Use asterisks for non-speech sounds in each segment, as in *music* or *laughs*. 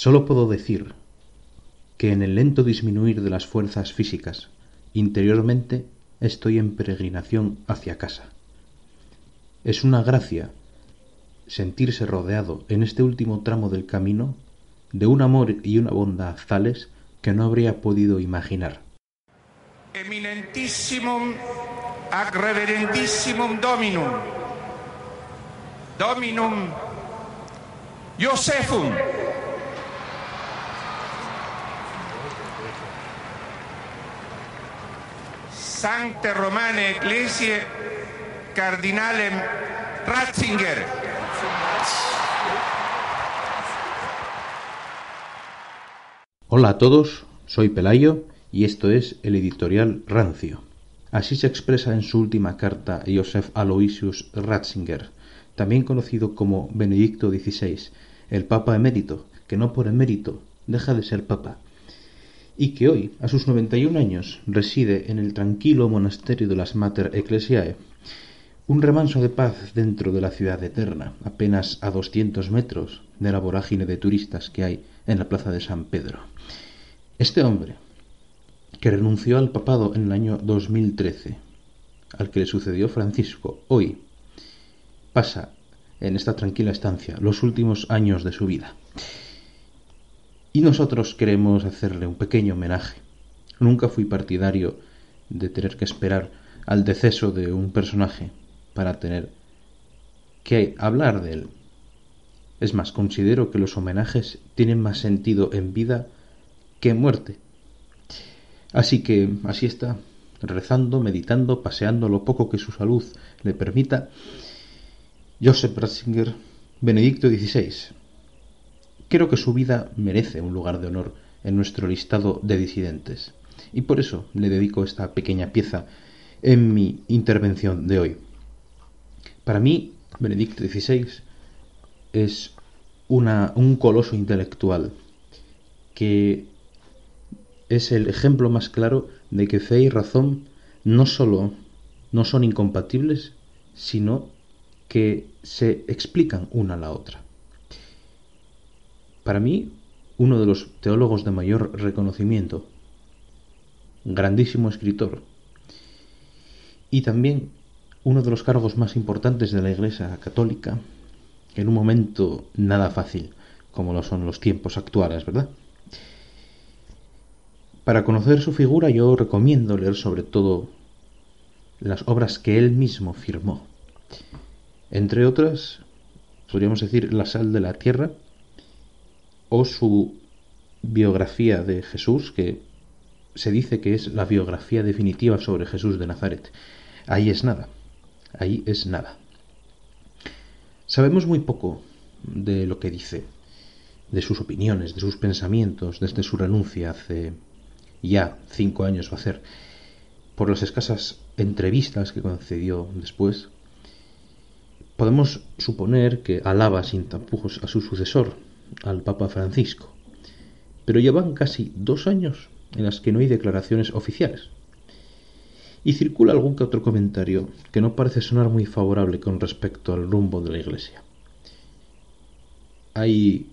Solo puedo decir que en el lento disminuir de las fuerzas físicas, interiormente estoy en peregrinación hacia casa. Es una gracia sentirse rodeado en este último tramo del camino de un amor y una bondad tales que no habría podido imaginar. Eminentissimum ac reverendissimum Dominum, Dominum Josephum, Sancte Romane Ecclesiae Cardinalem Ratzinger. Hola a todos, soy Pelayo y esto es el editorial Rancio. Así se expresa en su última carta Joseph Aloysius Ratzinger, también conocido como Benedicto XVI, el Papa emérito, que no por emérito deja de ser Papa, y que hoy, a sus 91 años, reside en el tranquilo monasterio de las Mater Ecclesiae, un remanso de paz dentro de la ciudad eterna, apenas a 200 metros de la vorágine de turistas que hay en la plaza de San Pedro. Este hombre, que renunció al papado en el año 2013, al que le sucedió Francisco, hoy pasa en esta tranquila estancia los últimos años de su vida. Y nosotros queremos hacerle un pequeño homenaje. Nunca fui partidario de tener que esperar al deceso de un personaje para tener que hablar de él. Es más, considero que los homenajes tienen más sentido en vida que muerte. Así que así está, rezando, meditando, paseando lo poco que su salud le permita, Joseph Ratzinger, Benedicto XVI. Creo que su vida merece un lugar de honor en nuestro listado de disidentes, y por eso le dedico esta pequeña pieza en mi intervención de hoy. Para mí, Benedicto XVI es un coloso intelectual que es el ejemplo más claro de que fe y razón no solo no son incompatibles, sino que se explican una a la otra. Para mí, uno de los teólogos de mayor reconocimiento, grandísimo escritor, y también uno de los cargos más importantes de la Iglesia católica, en un momento nada fácil, como lo son los tiempos actuales, ¿verdad? Para conocer su figura yo recomiendo leer sobre todo las obras que él mismo firmó. Entre otras, podríamos decir La sal de la tierra o su biografía de Jesús, que se dice que es la biografía definitiva sobre Jesús de Nazaret. Ahí es nada, ahí es nada. Sabemos muy poco de lo que dice, de sus opiniones, de sus pensamientos, desde su renuncia hace ya cinco años va a ser, por las escasas entrevistas que concedió después, podemos suponer que alaba sin tapujos a su sucesor, al Papa Francisco. Pero llevan casi dos años en las que no hay declaraciones oficiales. Y circula algún que otro comentario que no parece sonar muy favorable con respecto al rumbo de la Iglesia. Hay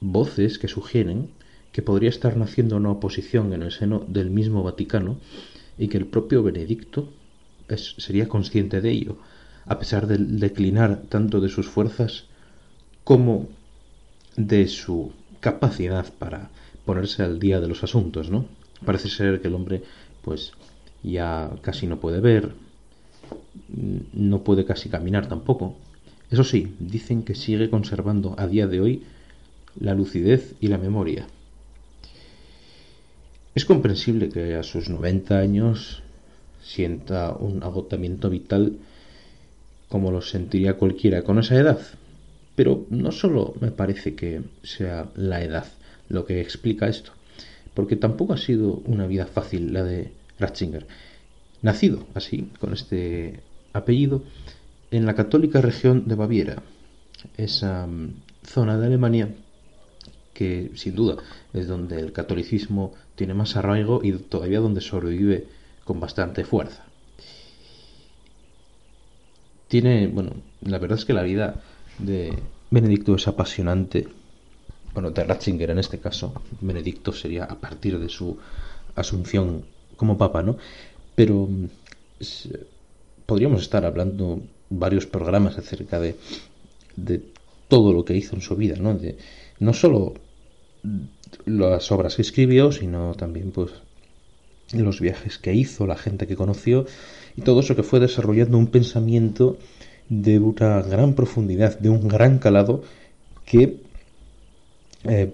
voces que sugieren que podría estar naciendo una oposición en el seno del mismo Vaticano y que el propio Benedicto sería consciente de ello, a pesar del declinar tanto de sus fuerzas como de su capacidad para ponerse al día de los asuntos, ¿no? Parece ser que el hombre, pues, ya casi no puede ver, no puede casi caminar tampoco. Eso sí, dicen que sigue conservando a día de hoy la lucidez y la memoria. Es comprensible que a sus 90 años sienta un agotamiento vital como lo sentiría cualquiera con esa edad. Pero no solo me parece que sea la edad lo que explica esto, porque tampoco ha sido una vida fácil la de Ratzinger. Nacido así, con este apellido, en la católica región de Baviera, esa mm, zona de Alemania que sin duda es donde el catolicismo tiene más arraigo y todavía donde sobrevive con bastante fuerza. Tiene, bueno, la verdad es que la vida de Benedicto es apasionante bueno, de Ratzinger en este caso, Benedicto sería a partir de su asunción como papa, ¿no? Pero podríamos estar hablando varios programas acerca de, de todo lo que hizo en su vida, ¿no? De, no solo las obras que escribió, sino también pues los viajes que hizo, la gente que conoció y todo eso que fue desarrollando un pensamiento de una gran profundidad, de un gran calado que eh,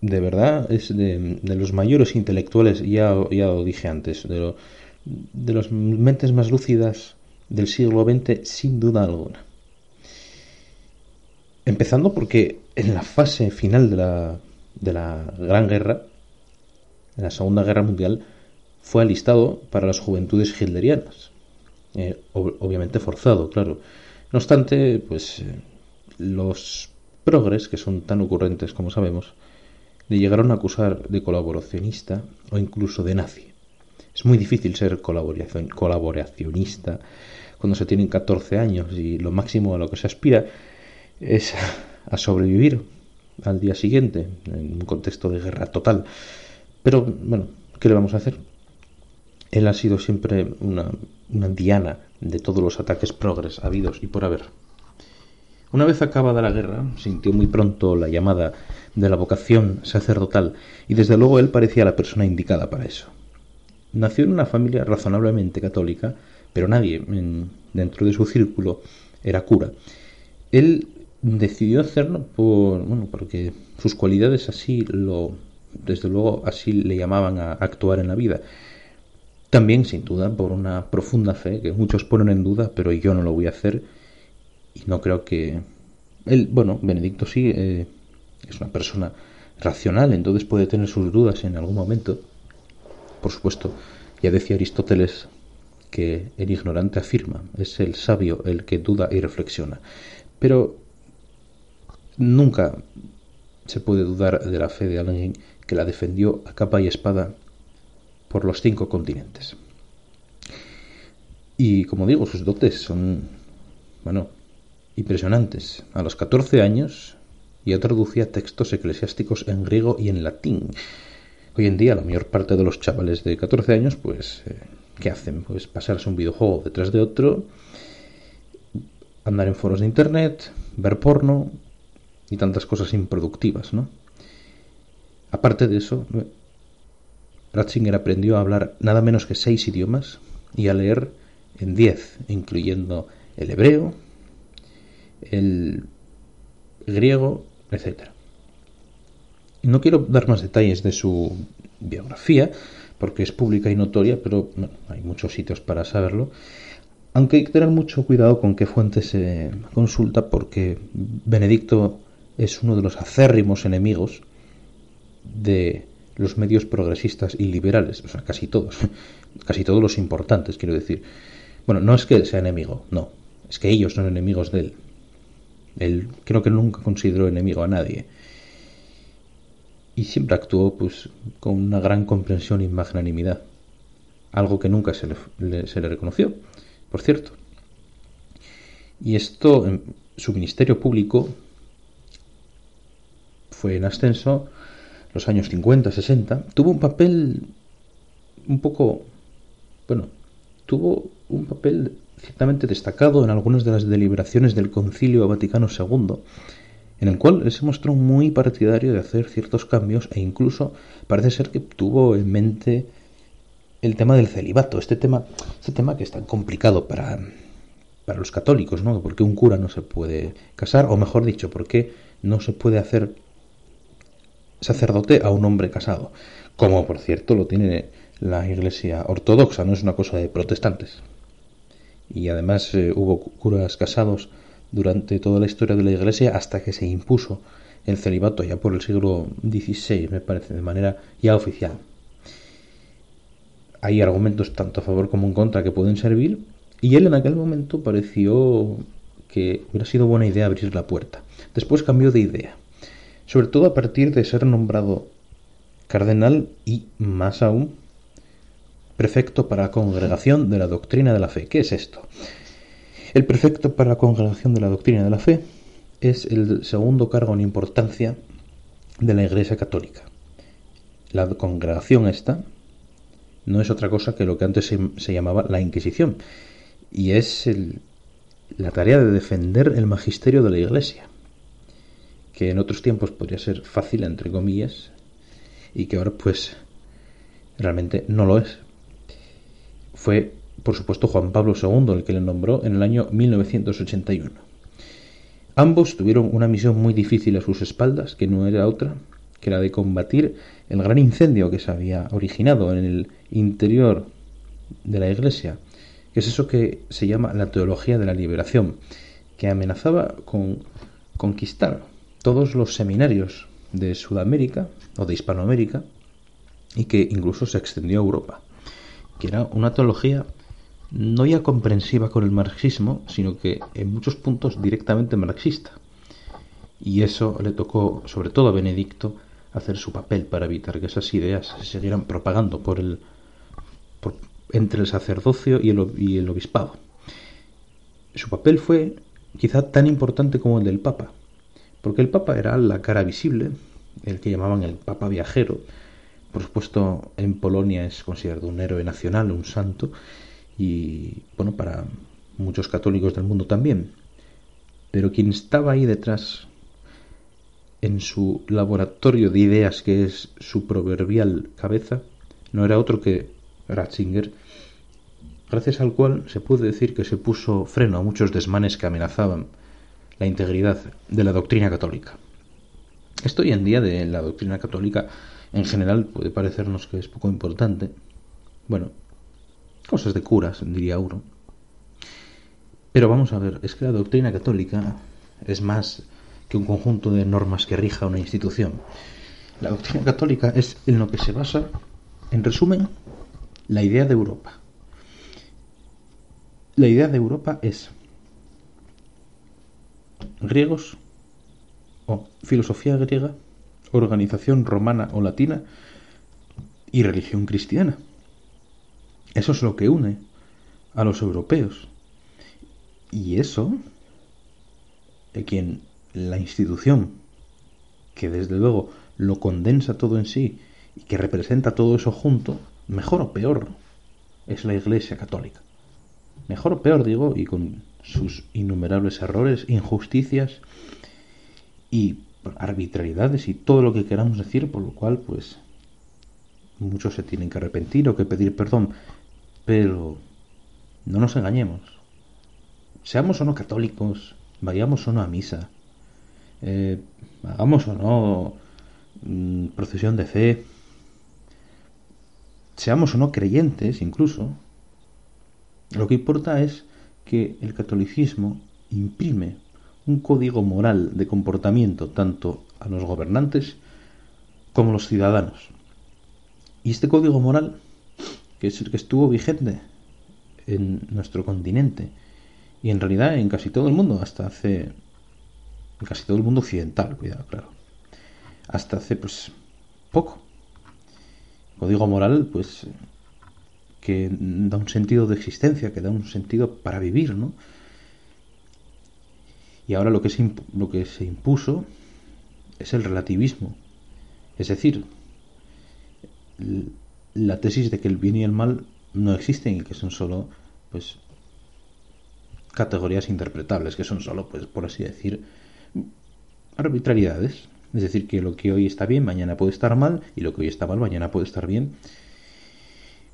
de verdad es de, los mayores intelectuales, ya, ya lo dije antes, de, de las mentes más lúcidas del siglo XX sin duda alguna. Empezando porque en la fase final de la, de la Gran Guerra, en la Segunda Guerra Mundial, fue alistado para las juventudes hitlerianas. Eh, obviamente forzado, claro. No obstante, pues eh, los progres, que son tan ocurrentes como sabemos, le llegaron a acusar de colaboracionista o incluso de nazi. Es muy difícil ser colaboracionista cuando se tienen 14 años y lo máximo a lo que se aspira es *laughs* a sobrevivir al día siguiente en un contexto de guerra total. Pero bueno, ¿qué le vamos a hacer? Él ha sido siempre una, diana de todos los ataques progres habidos y por haber. Una vez acabada la guerra, sintió muy pronto la llamada de la vocación sacerdotal y desde luego él parecía la persona indicada para eso. Nació en una familia razonablemente católica, pero nadie dentro de su círculo era cura. Él decidió hacerlo por, bueno, porque sus cualidades así lo, desde luego así le llamaban a actuar en la vida. También, sin duda, por una profunda fe que muchos ponen en duda, pero yo no lo voy a hacer y no creo que él, bueno, Benedicto sí eh, es una persona racional, entonces puede tener sus dudas en algún momento. Por supuesto, ya decía Aristóteles que el ignorante afirma, es el sabio el que duda y reflexiona. Pero nunca se puede dudar de la fe de alguien que la defendió a capa y espada por los cinco continentes. Y como digo, sus dotes son, bueno, impresionantes. A los 14 años ya traducía textos eclesiásticos en griego y en latín. Hoy en día la mayor parte de los chavales de 14 años, pues, eh, ¿qué hacen? Pues pasarse un videojuego detrás de otro, andar en foros de internet, ver porno y tantas cosas improductivas, ¿no? Aparte de eso, Ratzinger aprendió a hablar nada menos que seis idiomas y a leer en diez, incluyendo el hebreo, el griego, etc. No quiero dar más detalles de su biografía, porque es pública y notoria, pero hay muchos sitios para saberlo. Aunque hay que tener mucho cuidado con qué fuente se consulta, porque Benedicto es uno de los acérrimos enemigos de los medios progresistas y liberales, o sea, casi todos, *laughs* casi todos los importantes, quiero decir. Bueno, no es que sea enemigo, no, es que ellos son enemigos de él. Él creo que nunca consideró enemigo a nadie. Y siempre actuó pues con una gran comprensión y magnanimidad. Algo que nunca se le, se le reconoció, por cierto. Y esto, su ministerio público fue en ascenso los años 50, 60, tuvo un papel un poco, bueno, tuvo un papel ciertamente destacado en algunas de las deliberaciones del Concilio Vaticano II, en el cual se mostró muy partidario de hacer ciertos cambios e incluso parece ser que tuvo en mente el tema del celibato, este tema, este tema que es tan complicado para, para los católicos, ¿no? Porque un cura no se puede casar, o mejor dicho, porque no se puede hacer sacerdote a un hombre casado, como por cierto lo tiene la Iglesia ortodoxa, no es una cosa de protestantes. Y además eh, hubo curas casados durante toda la historia de la Iglesia hasta que se impuso el celibato ya por el siglo XVI, me parece, de manera ya oficial. Hay argumentos tanto a favor como en contra que pueden servir, y él en aquel momento pareció que hubiera sido buena idea abrir la puerta. Después cambió de idea sobre todo a partir de ser nombrado cardenal y, más aún, prefecto para la congregación de la doctrina de la fe. ¿Qué es esto? El prefecto para la congregación de la doctrina de la fe es el segundo cargo en importancia de la Iglesia Católica. La congregación esta no es otra cosa que lo que antes se, llamaba la Inquisición, y es la tarea de defender el magisterio de la Iglesia, que en otros tiempos podría ser fácil, entre comillas, y que ahora pues realmente no lo es. Fue, por supuesto, Juan Pablo II el que le nombró en el año 1981. Ambos tuvieron una misión muy difícil a sus espaldas, que no era otra que la de combatir el gran incendio que se había originado en el interior de la Iglesia, que es eso que se llama la teología de la liberación, que amenazaba con conquistar todos los seminarios de Sudamérica o de Hispanoamérica y que incluso se extendió a Europa, que era una teología no ya comprensiva con el marxismo, sino que en muchos puntos directamente marxista. Y eso le tocó sobre todo a Benedicto hacer su papel para evitar que esas ideas se siguieran propagando por el, entre el sacerdocio y el, y el obispado. Su papel fue quizá tan importante como el del Papa, porque el Papa era la cara visible, el que llamaban el Papa viajero. Por supuesto, en Polonia es considerado un héroe nacional, un santo, y bueno, para muchos católicos del mundo también. Pero quien estaba ahí detrás en su laboratorio de ideas que es su proverbial cabeza, no era otro que Ratzinger, gracias al cual se puede decir que se puso freno a muchos desmanes que amenazaban la integridad de la doctrina católica. Esto hoy en día de la doctrina católica en general puede parecernos que es poco importante. Bueno, cosas de curas, diría uno. Pero vamos a ver, es que la doctrina católica es más que un conjunto de normas que rija una institución. La doctrina católica es en lo que se basa, en resumen, la idea de Europa. La idea de Europa es griegos o filosofía griega, organización romana o latina y religión cristiana. Eso es lo que une a los europeos. Y eso, de quien la institución que desde luego lo condensa todo en sí y que representa todo eso junto, mejor o peor, es la Iglesia Católica. Mejor o peor, digo, y con sus innumerables errores, injusticias y arbitrariedades y todo lo que queramos decir, por lo cual, pues, muchos se tienen que arrepentir o que pedir perdón, pero no nos engañemos. Seamos o no católicos, vayamos o no a misa, eh, hagamos o no mm, procesión de fe, seamos o no creyentes incluso, lo que importa es que el catolicismo imprime un código moral de comportamiento tanto a los gobernantes como a los ciudadanos. Y este código moral, que es el que estuvo vigente en nuestro continente y en realidad en casi todo el mundo hasta hace en casi todo el mundo occidental, cuidado, claro. Hasta hace pues poco. Código moral, pues que da un sentido de existencia, que da un sentido para vivir, ¿no? Y ahora lo que se, lo que se impuso es el relativismo. Es decir, la tesis de que el bien y el mal no existen y que son solo, pues, categorías interpretables, que son solo, pues, por así decir, arbitrariedades. Es decir, que lo que hoy está bien, mañana puede estar mal, y lo que hoy está mal, mañana puede estar bien.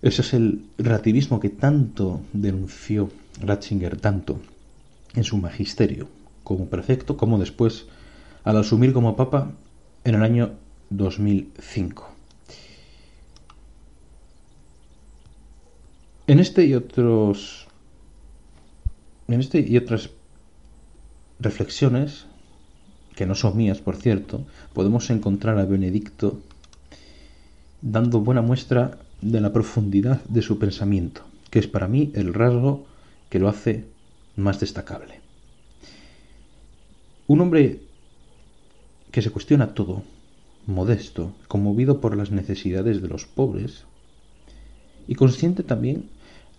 Ese es el relativismo que tanto denunció Ratzinger, tanto en su magisterio como prefecto, como después al asumir como papa en el año 2005. En este y otros en este y otras reflexiones que no son mías, por cierto, podemos encontrar a Benedicto dando buena muestra de la profundidad de su pensamiento, que es para mí el rasgo que lo hace más destacable. Un hombre que se cuestiona todo, modesto, conmovido por las necesidades de los pobres, y consciente también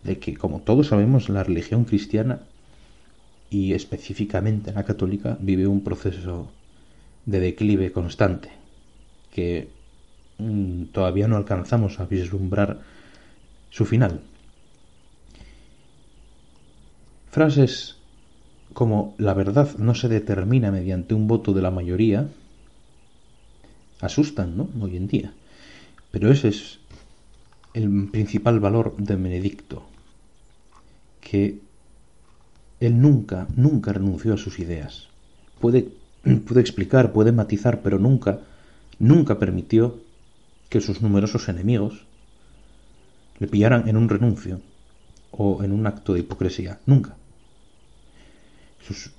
de que, como todos sabemos, la religión cristiana y específicamente la católica vive un proceso de declive constante. que mm, todavía no alcanzamos a vislumbrar su final. Frases como la verdad no se determina mediante un voto de la mayoría asustan, ¿no? Hoy en día. Pero ese es el principal valor de Benedicto, que él nunca, nunca renunció a sus ideas. Puede, *clears throat* puede explicar, puede matizar, pero nunca, nunca permitió que sus numerosos enemigos le pillaran en un renuncio o en un acto de hipocresía. Nunca. Sus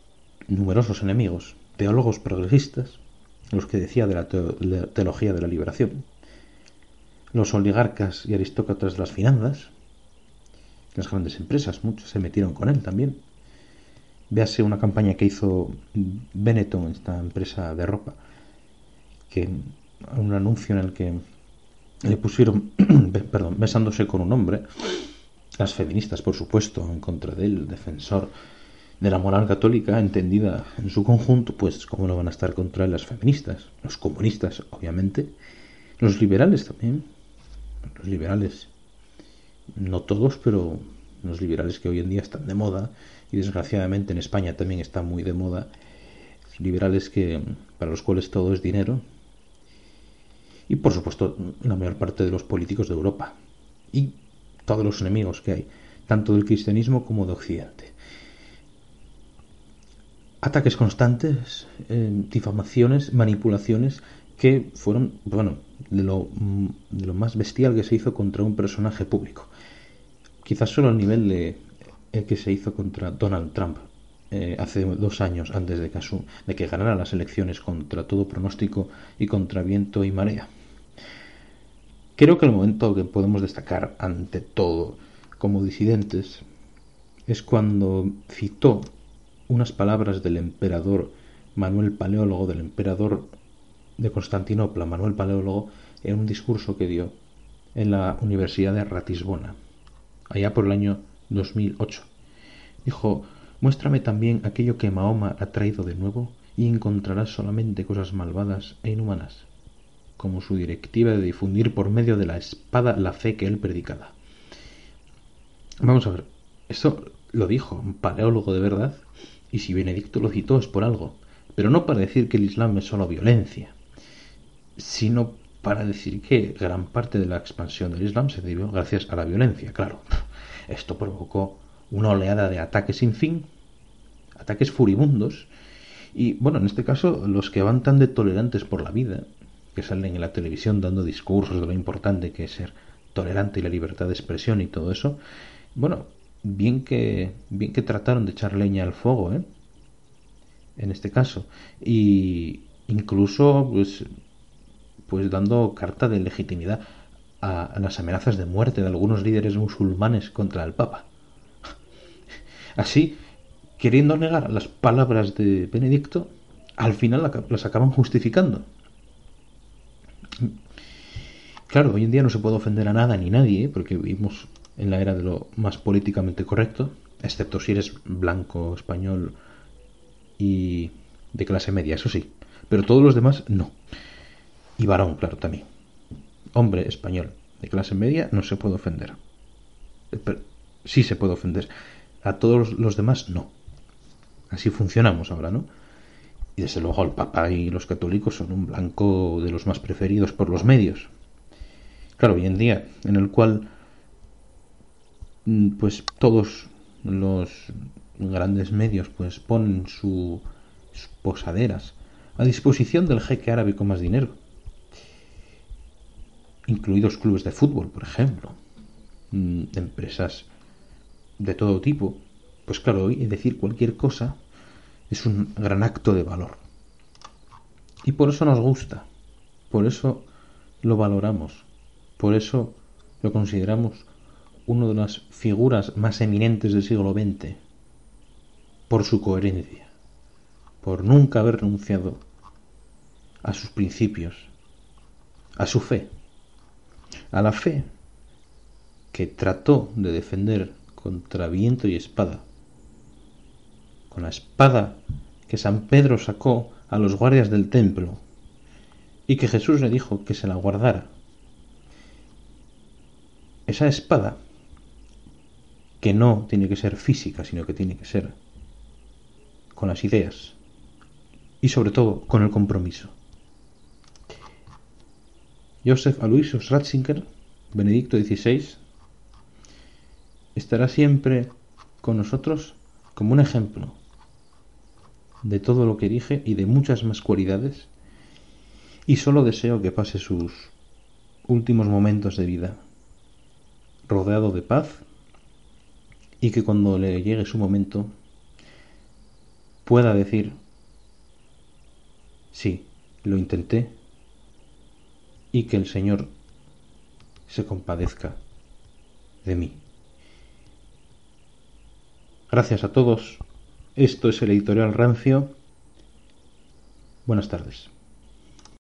numerosos enemigos, teólogos progresistas, los que decía de la, teología de la liberación, los oligarcas y aristócratas de las finanzas, las grandes empresas, muchos se metieron con él también, Véase una campaña que hizo Benetton, esta empresa de ropa, que un anuncio en el que le pusieron, *clears throat* perdón, besándose con un hombre, las feministas, por supuesto, en contra de él, defensor de la moral católica entendida en su conjunto, pues cómo no van a estar contra las feministas, los comunistas, obviamente, los liberales también, los liberales, no todos, pero los liberales que hoy en día están de moda y desgraciadamente en España también está muy de moda, liberales que para los cuales todo es dinero y por supuesto la mayor parte de los políticos de Europa y todos los enemigos que hay, tanto del cristianismo como de Occidente. Ataques constantes, eh, difamaciones, manipulaciones que fueron, bueno, de lo, de lo más bestial que se hizo contra un personaje público quizás solo al nivel de el que se hizo contra Donald Trump eh, hace dos años antes de que, de que ganara las elecciones contra todo pronóstico y contra viento y marea. Creo que el momento que podemos destacar ante todo como disidentes es cuando citó unas palabras del emperador Manuel Paleólogo, del emperador de Constantinopla, Manuel Paleólogo, en un discurso que dio en la Universidad de Ratisbona allá por el año 2008. Dijo, muéstrame también aquello que Mahoma ha traído de nuevo y encontrarás solamente cosas malvadas e inhumanas, como su directiva de difundir por medio de la espada la fe que él predicaba. Vamos a ver, esto lo dijo un paleólogo de verdad, y si Benedicto lo citó es por algo, pero no para decir que el Islam es solo violencia, sino para decir que gran parte de la expansión del Islam se debió gracias a la violencia, claro. Esto provocó una oleada de ataques sin fin, ataques furibundos, y bueno, en este caso los que van tan de tolerantes por la vida, que salen en la televisión dando discursos de lo importante que es ser tolerante y la libertad de expresión y todo eso, bueno, bien que bien que trataron de echar leña al fuego, ¿eh? En este caso, y incluso pues pues dando carta de legitimidad a, las amenazas de muerte de algunos líderes musulmanes contra el Papa. *laughs* Así, queriendo negar las palabras de Benedicto, al final las acaban justificando. Claro, hoy en día no se puede ofender a nada ni nadie, ¿eh? porque vivimos en la era de lo más políticamente correcto, excepto si eres blanco, español y de clase media, eso sí. Pero todos los demás no. Y varón, claro, también. Hombre español de clase media no se puede ofender. Eh, sí se puede ofender. A todos los demás no. Así funcionamos ahora, ¿no? Y desde luego el Papa y los católicos son un blanco de los más preferidos por los medios. Claro, hoy en día, en el cual mm, pues todos los grandes medios pues ponen sus posaderas a disposición del jeque árabe con más dinero incluidos clubes de fútbol, por ejemplo, mm, empresas de todo tipo, pues claro, hoy decir cualquier cosa es un gran acto de valor. Y por eso nos gusta, por eso lo valoramos, por eso lo consideramos una de las figuras más eminentes del siglo XX, por su coherencia, por nunca haber renunciado a sus principios, a su fe a la fe que trató de defender contra viento y espada, con la espada que San Pedro sacó a los guardias del templo y que Jesús le dijo que se la guardara. Esa espada, que no tiene que ser física, sino que tiene que ser con las ideas y sobre todo con el compromiso. Joseph Aloysius Ratzinger, Benedicto XVI, estará siempre con nosotros como un ejemplo de todo lo que dije y de muchas más cualidades y solo deseo que pase sus últimos momentos de vida rodeado de paz y que cuando le llegue su momento pueda decir sí, lo intenté y que el Señor se compadezca de mí. Gracias a todos. Esto es el editorial Rancio. Buenas tardes.